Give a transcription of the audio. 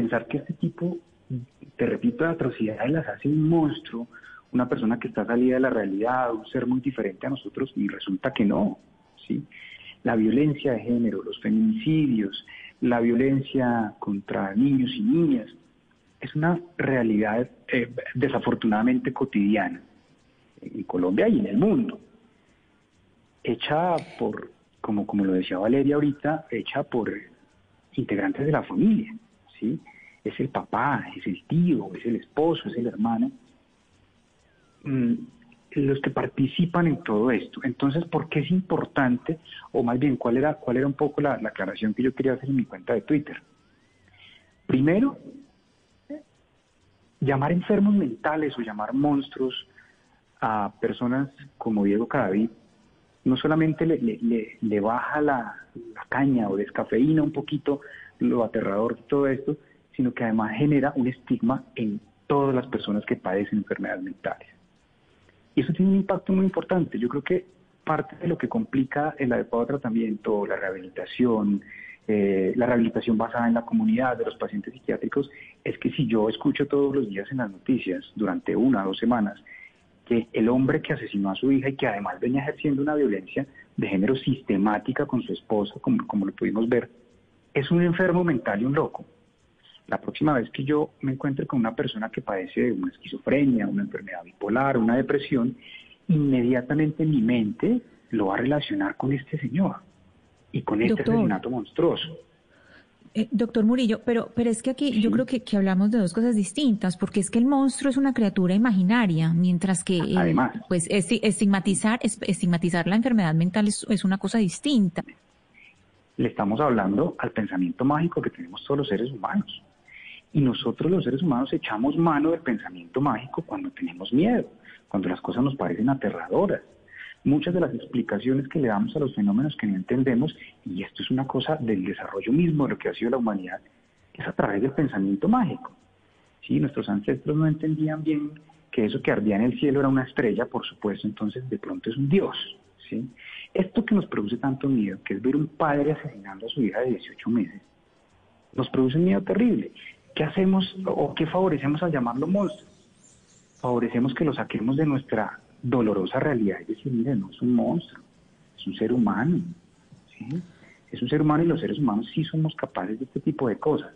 pensar que este tipo, te repito, de atrocidades las hace un monstruo, una persona que está salida de la realidad, un ser muy diferente a nosotros, y resulta que no, ¿sí? La violencia de género, los feminicidios, la violencia contra niños y niñas, es una realidad eh, desafortunadamente cotidiana en Colombia y en el mundo, hecha por, como, como lo decía Valeria ahorita, hecha por integrantes de la familia, Es el papá, es el tío, es el esposo, es el hermano, mm, los que participan en todo esto. Entonces, ¿por qué es importante, o más bien, cuál era, cuál era un poco la, la aclaración que yo quería hacer en mi cuenta de Twitter? Primero, llamar enfermos mentales o llamar monstruos a personas como Diego Cadavid no solamente le, baja la, caña o descafeína un poquito lo aterrador de todo esto, sino que además genera un estigma en todas las personas que padecen enfermedades mentales. Y eso tiene un impacto muy importante. Yo creo que parte de lo que complica el adecuado tratamiento, la rehabilitación, eh, la rehabilitación basada en la comunidad de los pacientes psiquiátricos, es que si yo escucho todos los días en las noticias durante una o dos semanas que el hombre que asesinó a su hija y que además venía ejerciendo una violencia de género sistemática con su esposa, como, como lo pudimos ver, es un enfermo mental y un loco. La próxima vez que yo me encuentre con una persona que padece de una esquizofrenia, una enfermedad bipolar, una depresión, inmediatamente mi mente lo va a relacionar con este señor y con este asesinato monstruoso. Eh, doctor Murillo, pero, pero es que aquí yo creo que, que, hablamos de dos cosas distintas, porque es que el monstruo es una criatura imaginaria, mientras que eh, pues estigmatizar, estigmatizar la enfermedad mental es, es, una cosa distinta. Le estamos hablando al pensamiento mágico que tenemos todos los seres humanos. Y nosotros los seres humanos echamos mano del pensamiento mágico cuando tenemos miedo, cuando las cosas nos parecen aterradoras muchas de las explicaciones que le damos a los fenómenos que no entendemos, y esto es una cosa del desarrollo mismo de lo que ha sido la humanidad, es a través del pensamiento mágico. ¿Sí? Nuestros ancestros no entendían bien que eso que ardía en el cielo era una estrella, por supuesto, entonces de pronto es un dios. ¿sí? Esto que nos produce tanto miedo, que es ver un padre asesinando a su hija de 18 meses, nos produce un miedo terrible. ¿Qué hacemos o qué favorecemos al llamarlo monstruo? Favorecemos que lo saquemos de nuestra dolorosa realidad es decir, mire, no es un monstruo, es un ser humano. Es un ser humano y los seres humanos sí somos capaces de este tipo de cosas.